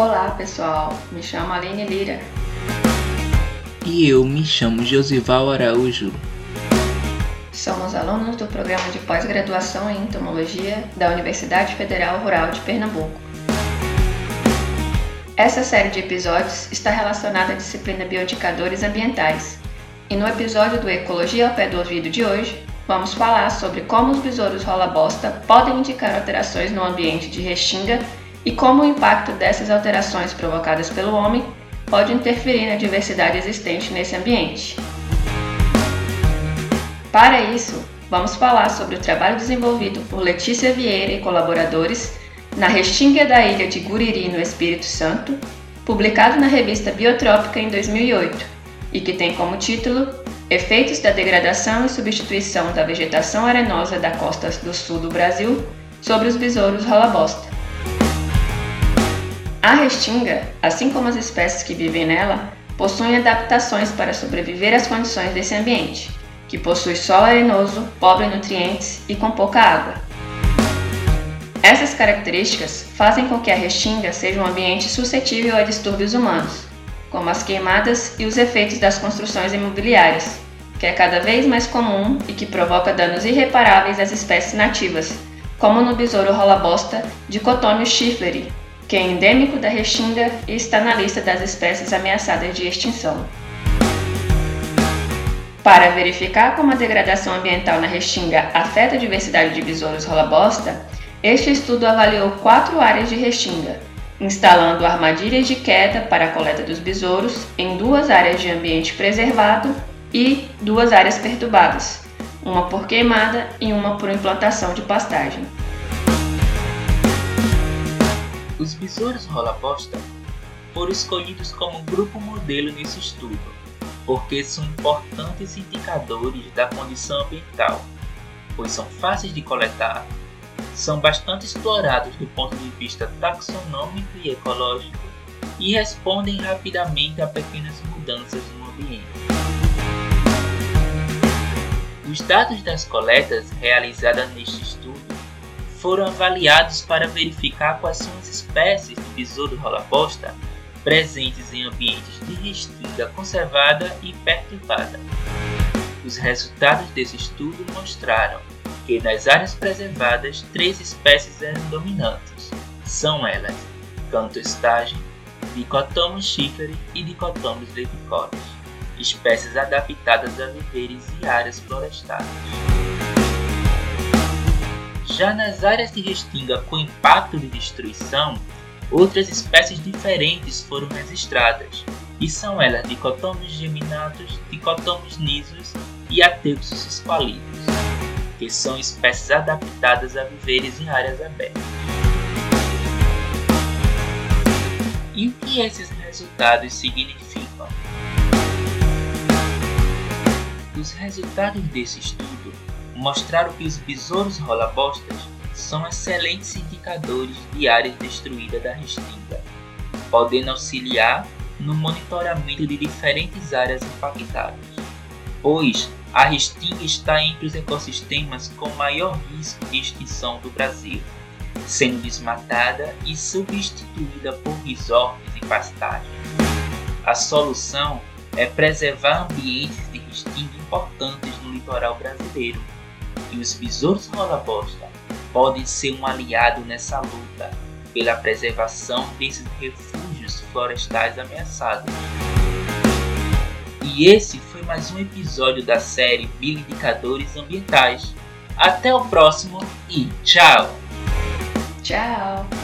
Olá pessoal, me chamo Aline Lira. E eu me chamo Josival Araújo. Somos alunos do programa de pós-graduação em entomologia da Universidade Federal Rural de Pernambuco. Essa série de episódios está relacionada à disciplina Bioindicadores Ambientais. E no episódio do Ecologia ao Pé do Ouvido de hoje, vamos falar sobre como os besouros rola-bosta podem indicar alterações no ambiente de Restinga e como o impacto dessas alterações provocadas pelo homem pode interferir na diversidade existente nesse ambiente. Para isso, vamos falar sobre o trabalho desenvolvido por Letícia Vieira e colaboradores na Restinga da ilha de Guriri, no Espírito Santo, publicado na revista Biotrópica em 2008, e que tem como título Efeitos da degradação e substituição da vegetação arenosa da costa do sul do Brasil sobre os besouros rola-bosta. A restinga, assim como as espécies que vivem nela, possuem adaptações para sobreviver às condições desse ambiente, que possui solo arenoso, pobre em nutrientes e com pouca água. Essas características fazem com que a restinga seja um ambiente suscetível a distúrbios humanos, como as queimadas e os efeitos das construções imobiliárias, que é cada vez mais comum e que provoca danos irreparáveis às espécies nativas, como no besouro rola-bosta Dichotômio schifleri, que é endêmico da Restinga e está na lista das espécies ameaçadas de extinção. Para verificar como a degradação ambiental na Restinga afeta a diversidade de besouros rola-bosta, este estudo avaliou quatro áreas de Restinga, instalando armadilhas de queda para a coleta dos besouros em duas áreas de ambiente preservado e duas áreas perturbadas, uma por queimada e uma por implantação de pastagem. Os besouros rola-bosta foram escolhidos como grupo modelo nesse estudo, porque são importantes indicadores da condição ambiental, pois são fáceis de coletar, são bastante explorados do ponto de vista taxonômico e ecológico e respondem rapidamente a pequenas mudanças no ambiente. Os dados das coletas realizadas neste foram avaliados para verificar quais são as espécies de besouro rola-bosta presentes em ambientes de restinga conservada e perturbada. Os resultados desse estudo mostraram que nas áreas preservadas três espécies eram dominantes. São elas Cantostagem, Dicotomos schiferi e Dicotomos levicolis, espécies adaptadas a viveres e áreas florestais. Já nas áreas de restinga com impacto de destruição, outras espécies diferentes foram registradas, e são elas dicotomos geminatus, dicotomos nisos e ateuxos esqualidos, que são espécies adaptadas a viveres em áreas abertas. E o que esses resultados significam? Os resultados desse estudo mostraram que os besouros rolabostas são excelentes indicadores de áreas destruídas da restinga, podendo auxiliar no monitoramento de diferentes áreas impactadas, pois a restinga está entre os ecossistemas com maior risco de extinção do Brasil, sendo desmatada e substituída por resorts e pastagens. A solução é preservar ambientes de restinga importantes no litoral brasileiro, e os besouros rola-bosta podem ser um aliado nessa luta pela preservação desses refúgios florestais ameaçados. E esse foi mais um episódio da série Bioindicadores Ambientais. Até o próximo e tchau! Tchau!